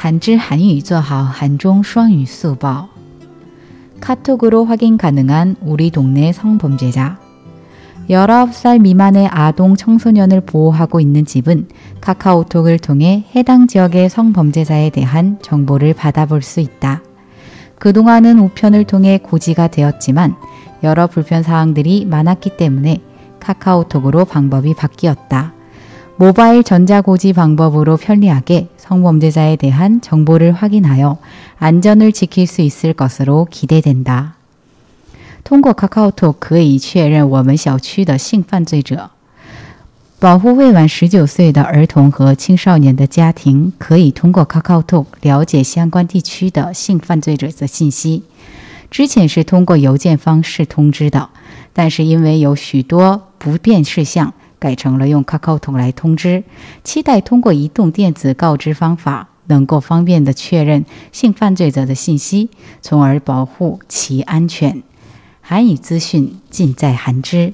한知한유做好한중双语速报 카톡으로 확인 가능한 우리 동네 성범죄자 19살 미만의 아동 청소년을 보호하고 있는 집은 카카오톡을 통해 해당 지역의 성범죄자에 대한 정보를 받아볼 수 있다. 그동안은 우편을 통해 고지가 되었지만 여러 불편사항들이 많았기 때문에 카카오톡으로 방법이 바뀌었다. 모바일 전자고지 방법으로 편리하게 성범죄자에 대한 정보를 확인하여 안전을 지킬 수 있을 것으로 기대된다. 通过改成了用 Kakao 通来通知，期待通过移动电子告知方法，能够方便的确认性犯罪者的信息，从而保护其安全。韩语资讯尽在韩知。